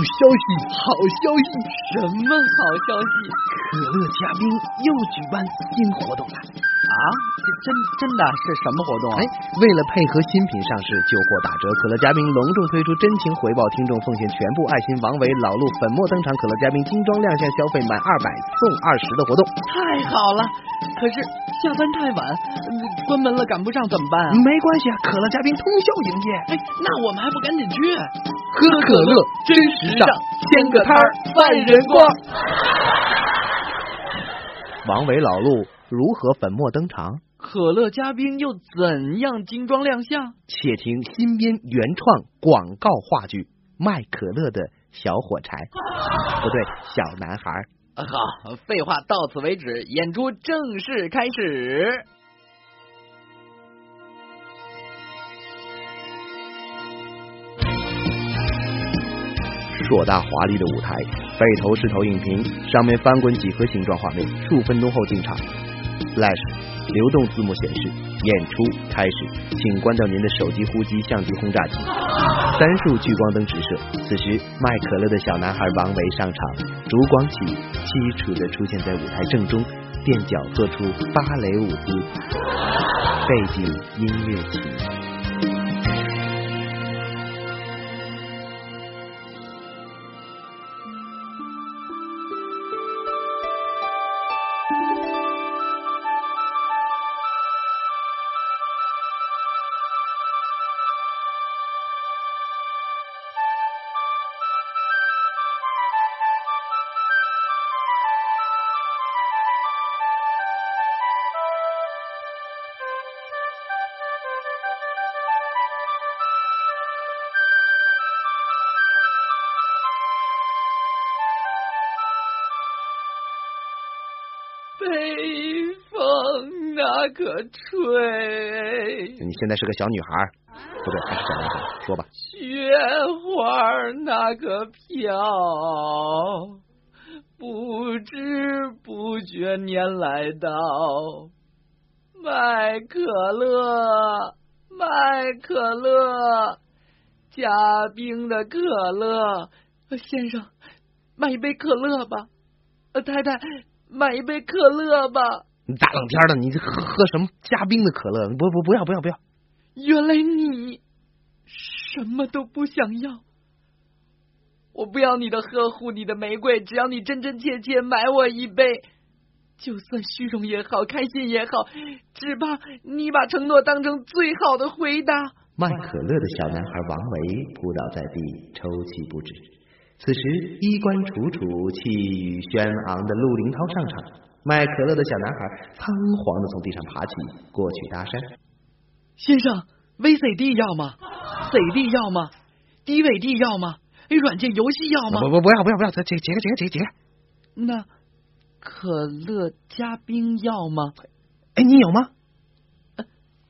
消息，好消息！什么好消息？可乐嘉宾又举办新活动了啊！这真真的是什么活动啊？哎，为了配合新品上市，旧货打折，可乐嘉宾隆重推出真情回报听众奉献全部爱心，王维、老陆粉末登场，可乐嘉宾精装亮相，消费满二百送二十的活动，太好了！可是下班太晚，关门了赶不上怎么办？没关系啊，可乐嘉宾通宵营业。哎，那我们还不赶紧去？喝可乐真时尚，掀个摊儿万人逛。王维老路如何粉墨登场？可乐嘉宾又怎样精装亮相？且听新编原创广告话剧《卖可乐的小火柴》，不对，小男孩。好，废话到此为止，演出正式开始。硕大华丽的舞台，背投是投影屏，上面翻滚几何形状画面。数分钟后进场，Flash 流动字幕显示演出开始，请关掉您的手机、呼机、相机、轰炸机。三束聚光灯直射，此时卖可乐的小男孩王维上场，烛光起，凄楚的出现在舞台正中，垫脚做出芭蕾舞姿，背景音乐起。可吹。你现在是个小女孩，不对，还是小男孩，说吧。雪花那个飘，不知不觉年来到，卖可乐，卖可乐，加冰的可乐，先生，买一杯可乐吧。太太。买一杯可乐吧！大冷天的，你喝喝什么加冰的可乐？不不不要不要不要！原来你什么都不想要，我不要你的呵护，你的玫瑰，只要你真真切切买我一杯，就算虚荣也好，开心也好，只怕你把承诺当成最好的回答。卖可乐的小男孩王维扑倒在地，抽泣不止。此时，衣冠楚楚、气宇轩昂的陆林涛上场，卖可乐的小男孩仓皇的从地上爬起，过去搭讪：“先生，VCD 要吗？CD 要吗？DVD 要吗？软件游戏要吗？不不不要不要不要，这几个几个几个几个。那可乐加冰要吗？哎，你有吗？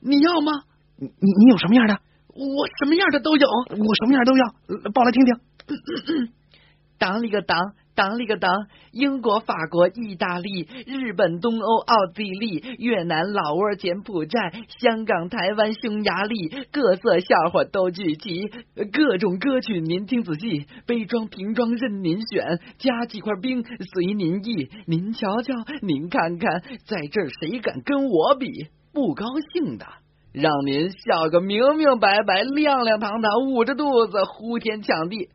你要吗？你你你有什么样的？我什么样的都有，我什么样都要，报来听听。当里个当，当里个当，英国、法国、意大利、日本、东欧、奥地利、越南、老挝、柬埔寨、香港、台湾、匈牙利，各色笑话都聚集，各种歌曲您听仔细，杯装瓶装任您选，加几块冰随您意，您瞧瞧，您看看，在这儿谁敢跟我比？不高兴的，让您笑个明明白白、亮亮堂堂，捂着肚子呼天抢地。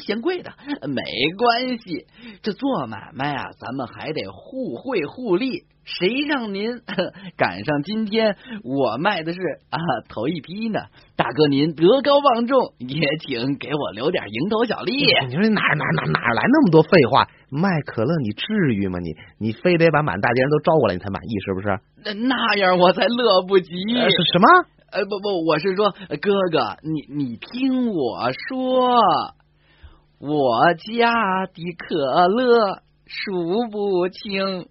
嫌贵的没关系，这做买卖啊，咱们还得互惠互利。谁让您赶上今天我卖的是啊头一批呢？大哥您德高望重，也请给我留点蝇头小利。你说哪哪哪哪来那么多废话？卖可乐你至于吗？你你非得把满大街人都招过来你才满意是不是？那那样我才乐不及。呃是什么？呃不不，我是说哥哥，你你听我说，我家的可乐数不清。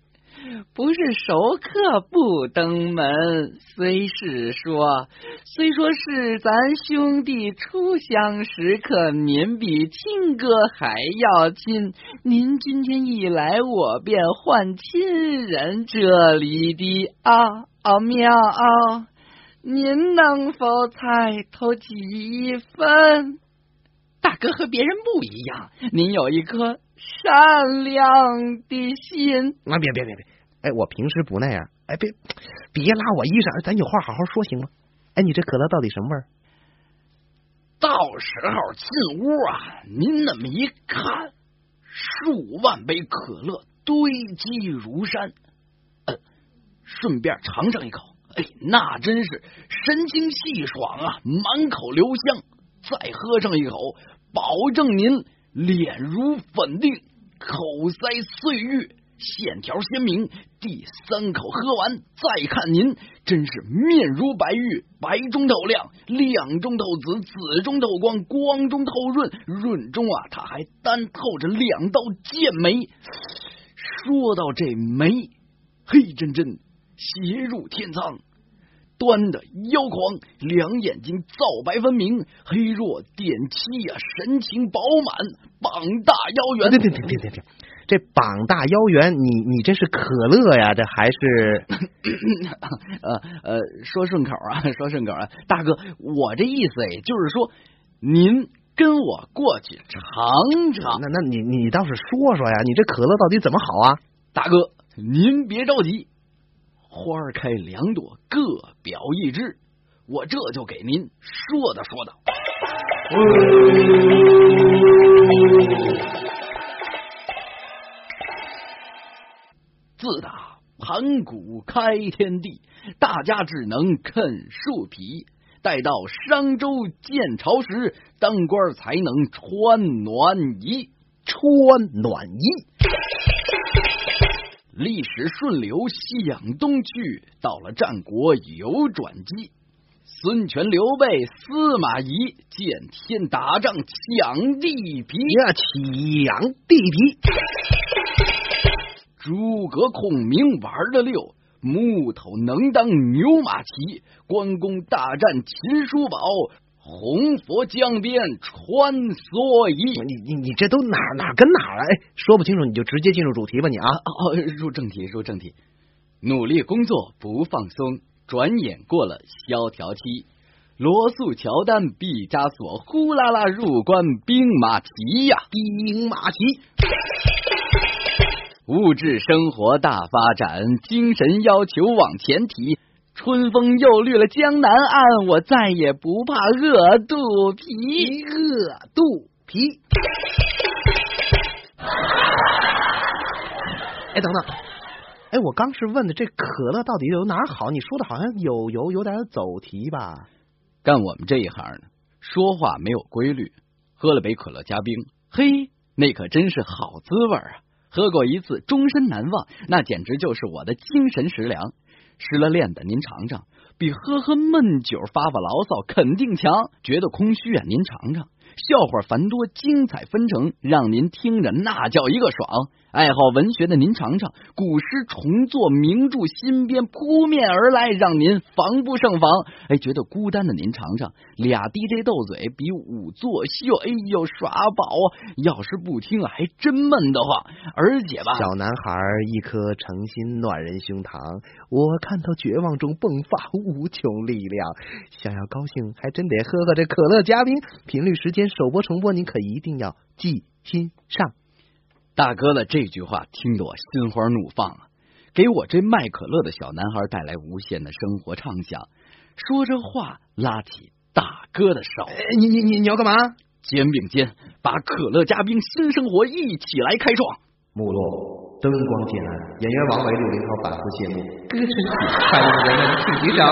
不是熟客不登门，虽是说，虽说是咱兄弟初相识，可您比亲哥还要亲。您今天一来，我便换亲人，这里的奥奥妙，您能否猜透几分？大哥和别人不一样，您有一颗善良的心。啊，别别别别！哎，我平时不那样。哎，别别拉我衣裳，咱有话好好说行吗？哎，你这可乐到底什么味儿？到时候进屋啊，您那么一看，数万杯可乐堆积如山，呃，顺便尝上一口，哎，那真是神清气爽啊，满口留香。再喝上一口，保证您脸如粉定，口塞碎玉。线条鲜明，第三口喝完，再看您，真是面如白玉，白中透亮，亮中透紫，紫中透光，光中透润，润中啊，它还单透着两道剑眉。说到这眉，黑真真，斜入天苍，端的腰狂，两眼睛皂白分明，黑若点漆呀，神情饱满，膀大腰圆。停停停停停停！这膀大腰圆，你你这是可乐呀？这还是呃 呃，说顺口啊，说顺口啊，大哥，我这意思哎，就是说您跟我过去尝尝。那那你你倒是说说呀，你这可乐到底怎么好啊？大哥，您别着急，花开两朵，各表一枝，我这就给您说道说道。自打盘古开天地，大家只能啃树皮。待到商周建朝时，当官才能穿暖衣。穿暖衣。历史顺流向东去，到了战国有转机。孙权、刘备、司马懿见天打仗抢地皮呀，抢地皮。诸葛孔明玩的溜，木头能当牛马骑。关公大战秦叔宝，红佛江边穿梭衣。你你你这都哪哪跟哪儿啊？哎，说不清楚你就直接进入主题吧，你啊！哦，入正题，入正题。努力工作不放松，转眼过了萧条期。罗素乔丹毕加索呼啦啦入关兵马齐呀，兵马齐。物质生活大发展，精神要求往前提。春风又绿了江南岸，我再也不怕饿肚皮，饿肚皮。哎，等等，哎，我刚是问的这可乐到底有哪儿好？你说的好像有有有点走题吧？干我们这一行呢，说话没有规律。喝了杯可乐加冰，嘿，那可真是好滋味啊！喝过一次，终身难忘，那简直就是我的精神食粮。失了恋的您尝尝，比喝喝闷酒发发牢骚肯定强。觉得空虚啊，您尝尝。笑话繁多，精彩纷呈，让您听着那叫一个爽。爱好文学的您尝尝，古诗重作，名著新编扑面而来，让您防不胜防。哎，觉得孤单的您尝尝，俩 DJ 斗嘴比五作秀，哎呦耍宝啊！要是不听啊还真闷得慌。而且吧，小男孩一颗诚心暖人胸膛，我看到绝望中迸发无穷力量。想要高兴，还真得喝喝这可乐加冰。频率、时间、首播、重播，您可一定要记心上。大哥的这句话听得我心花怒放啊，给我这卖可乐的小男孩带来无限的生活畅想。说着话，拉起大哥的手，你你你你要干嘛？肩并肩，把可乐加冰新生活一起来开创。目录。灯光渐暗，演员王维、陆林涛反复谢幕。歌声起，快乐的人们请举手。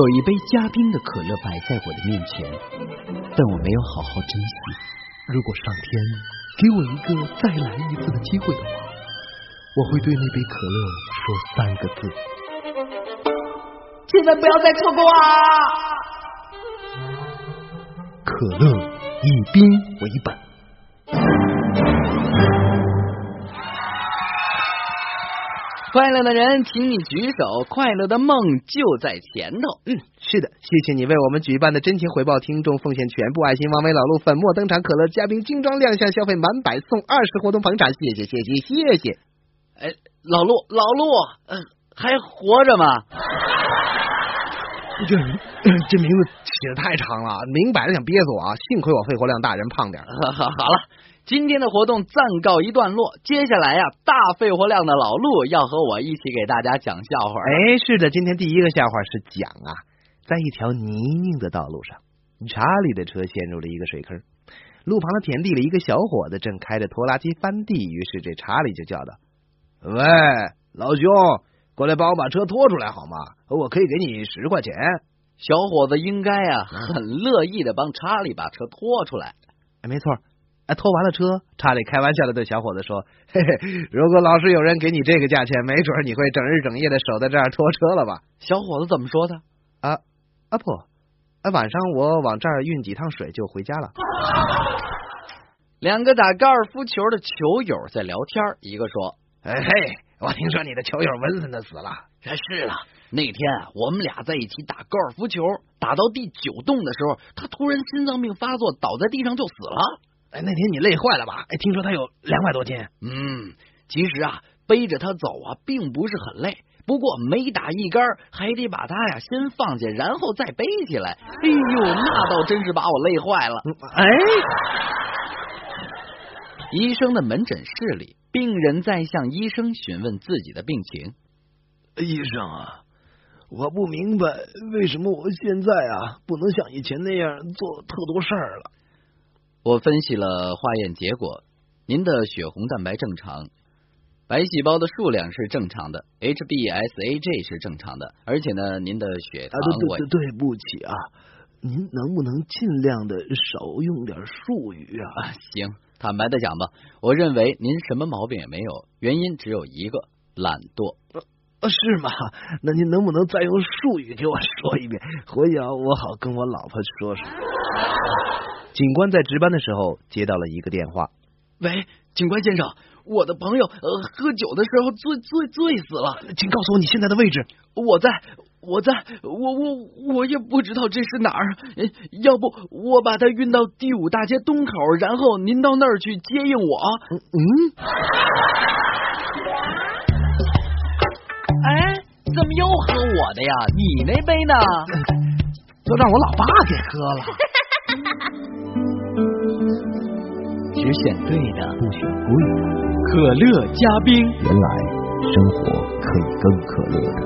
有一杯加冰的可乐摆在我的面前，但我没有好好珍惜。如果上天给我一个再来一次的机会的话，我会对那杯可乐说三个字：千万不要再错过啊！可乐以冰为本。快乐的人，请你举手。快乐的梦就在前头。嗯，是的，谢谢你为我们举办的真情回报听众奉献全部爱心。王维老陆粉墨登场，可乐嘉宾精装亮相，消费满百送二十活动房产，谢谢谢谢谢谢。哎，老陆老陆，嗯，还活着吗？这这名字起的太长了，明摆着想憋死我啊！幸亏我肺活量大，人胖点。好了。今天的活动暂告一段落，接下来呀，大肺活量的老陆要和我一起给大家讲笑话。哎，是的，今天第一个笑话是讲啊，在一条泥泞的道路上，查理的车陷入了一个水坑，路旁的田地里，一个小伙子正开着拖拉机翻地，于是这查理就叫道：“喂，老兄，过来帮我把车拖出来好吗？我可以给你十块钱。小伙子应该啊很乐意的帮查理把车拖出来。哎，没错。哎，拖完了车，查理开玩笑的对小伙子说：“嘿嘿，如果老是有人给你这个价钱，没准你会整日整夜的守在这儿拖车了吧？”小伙子怎么说的？啊啊不，啊晚上我往这儿运几趟水就回家了。两个打高尔夫球的球友在聊天，一个说：“哎嘿，我听说你的球友文森特死了。”“是了，那天啊我们俩在一起打高尔夫球，打到第九洞的时候，他突然心脏病发作，倒在地上就死了。”哎，那天你累坏了吧？哎，听说他有两百多斤。嗯，其实啊，背着他走啊，并不是很累。不过每打一杆，还得把他呀先放下，然后再背起来。哎呦，那倒真是把我累坏了。哎，医生的门诊室里，病人在向医生询问自己的病情。医生啊，我不明白为什么我现在啊不能像以前那样做特多事儿了。我分析了化验结果，您的血红蛋白正常，白细胞的数量是正常的，HBsAg 是正常的，而且呢，您的血糖我对对不起啊，您能不能尽量的少用点术语啊？行，坦白的讲吧，我认为您什么毛病也没有，原因只有一个懒惰。呃，是吗？那您能不能再用术语给我说一遍，回去我好跟我老婆说说。警官在值班的时候接到了一个电话。喂，警官先生，我的朋友呃喝酒的时候醉醉醉死了，请告诉我你现在的位置。我在，我在，我我我也不知道这是哪儿。要不我把他运到第五大街东口，然后您到那儿去接应我。嗯。哎，怎么又喝我的呀？你那杯呢？都让我老爸给喝了。只选对的，不选贵的。可乐加冰，原来生活可以更可乐的。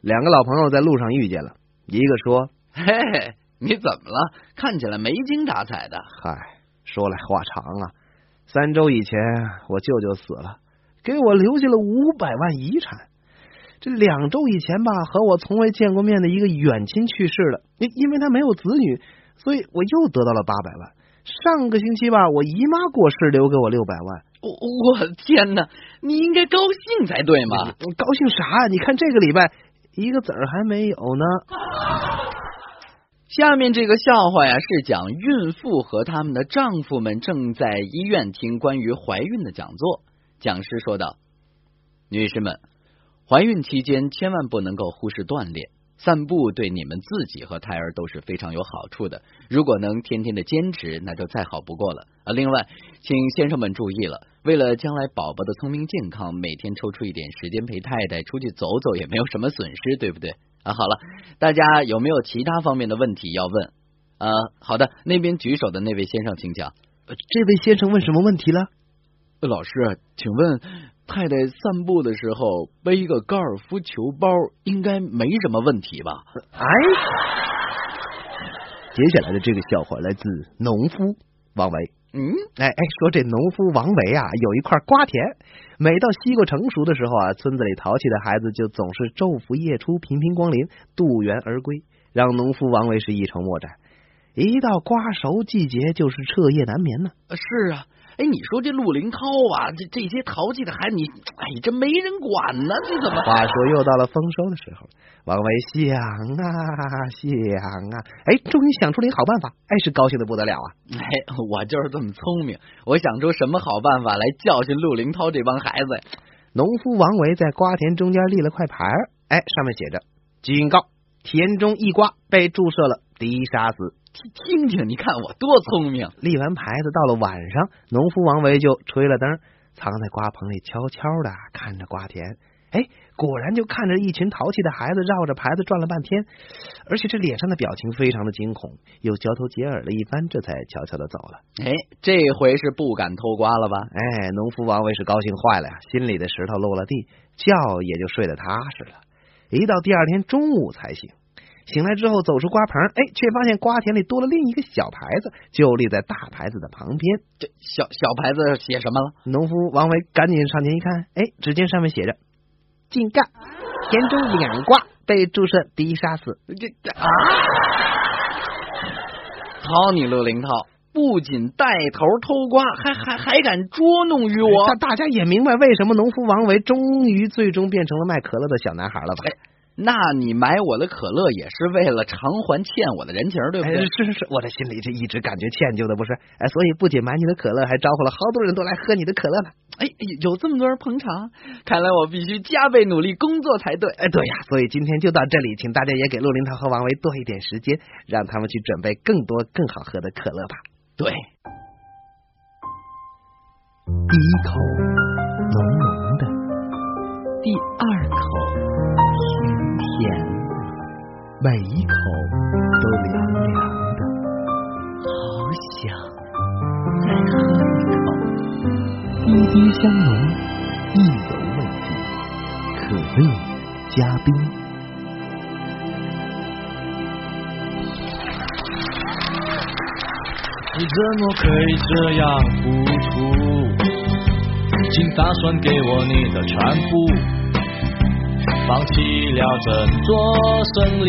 两个老朋友在路上遇见了，一个说：“嘿嘿，你怎么了？看起来没精打采的。”嗨，说来话长啊。三周以前，我舅舅死了，给我留下了五百万遗产。这两周以前吧，和我从未见过面的一个远亲去世了，因因为他没有子女，所以我又得到了八百万。上个星期吧，我姨妈过世，留给我六百万。我我天哪，你应该高兴才对嘛！高兴啥？你看这个礼拜一个子儿还没有呢。下面这个笑话呀，是讲孕妇和他们的丈夫们正在医院听关于怀孕的讲座。讲师说道：“女士们。”怀孕期间千万不能够忽视锻炼，散步对你们自己和胎儿都是非常有好处的。如果能天天的坚持，那就再好不过了啊！另外，请先生们注意了，为了将来宝宝的聪明健康，每天抽出一点时间陪太太出去走走，也没有什么损失，对不对啊？好了，大家有没有其他方面的问题要问啊？好的，那边举手的那位先生，请讲。这位先生问什么问题了？老师，请问。太太散步的时候背一个高尔夫球包，应该没什么问题吧？哎，接下来的这个笑话来自农夫王维。嗯，哎哎，说这农夫王维啊，有一块瓜田，每到西瓜成熟的时候啊，村子里淘气的孩子就总是昼伏夜出，频频光临，渡园而归，让农夫王维是一筹莫展。一到瓜熟季节，就是彻夜难眠呢。是啊。哎，你说这陆林涛啊，这这些淘气的孩子，你哎，这没人管呢，这怎么？话说又到了丰收的时候，王维想啊想啊，哎，终于想出了一个好办法，哎，是高兴的不得了啊！哎，我就是这么聪明，我想出什么好办法来教训陆林涛这帮孩子呀？农夫王维在瓜田中间立了块牌，哎，上面写着：“警告，田中一瓜被注射了，敌杀死。”听听，你看我多聪明！立完牌子，到了晚上，农夫王维就吹了灯，藏在瓜棚里，悄悄的看着瓜田。哎，果然就看着一群淘气的孩子绕着牌子转了半天，而且这脸上的表情非常的惊恐，又交头接耳了一番，这才悄悄的走了。哎，这回是不敢偷瓜了吧？哎，农夫王维是高兴坏了呀，心里的石头落了地，觉也就睡得踏实了。一到第二天中午才醒。醒来之后走出瓜棚，哎，却发现瓜田里多了另一个小牌子，就立在大牌子的旁边。这小小牌子写什么了？农夫王维赶紧上前一看，哎，只见上面写着“井盖田中两瓜被注射敌杀死”。这这啊！操你乐灵套！不仅带头偷瓜，还还还敢捉弄于我！大大家也明白为什么农夫王维终于最终变成了卖可乐的小男孩了吧？那你买我的可乐也是为了偿还欠我的人情，对不对？是是是，我的心里这一直感觉歉疚的不是，哎，所以不仅买你的可乐，还招呼了好多人都来喝你的可乐呢。哎，有这么多人捧场，看来我必须加倍努力工作才对。哎，对呀，所以今天就到这里，请大家也给陆林涛和王维多一点时间，让他们去准备更多更好喝的可乐吧。对，第一口浓浓的，第二口每一口都凉凉的，好想再喝一口。滴滴香浓，意犹未尽，可乐加冰。你怎么可以这样糊涂？竟打算给我你的全部，放弃了整座森林，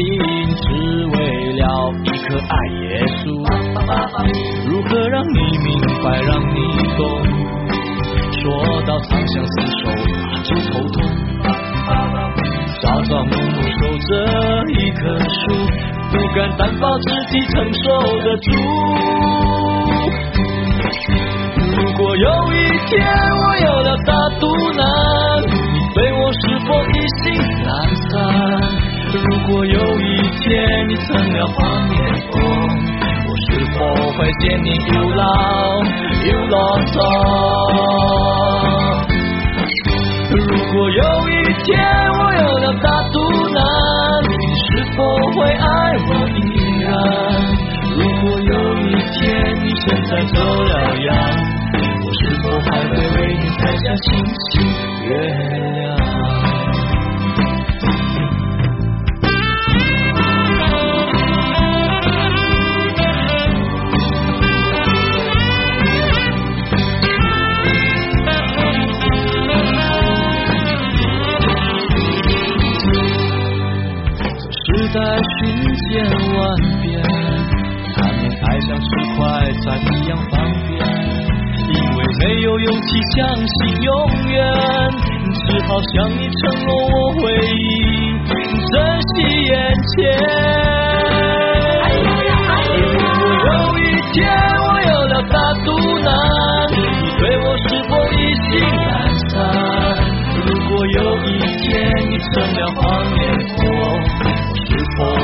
只为了一颗爱耶稣。如何让你明白，让你懂？说到长相厮守，就头痛。朝朝暮暮守着一棵树，不敢担保自己承受得住。如果有一天我有了大肚腩，是否意兴阑珊？如果有一天你成了黄脸婆，我是否会见你又老又啰嗦？如果有一天我有了大肚腩，你是否会爱我依然？如果有一天你现在走了样。我是否还会为你摘下星星月亮。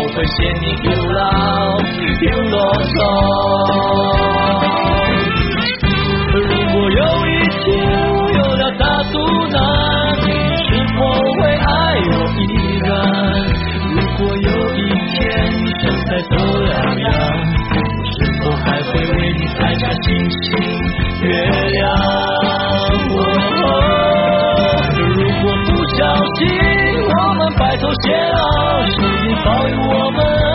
我会嫌你又老又啰嗦？有一天我有了大肚腩，你是否会爱我依然？如果有一天你现在走了样，我是否还会为你摘下星星月亮？如果不小心我们白头偕老，保佑我们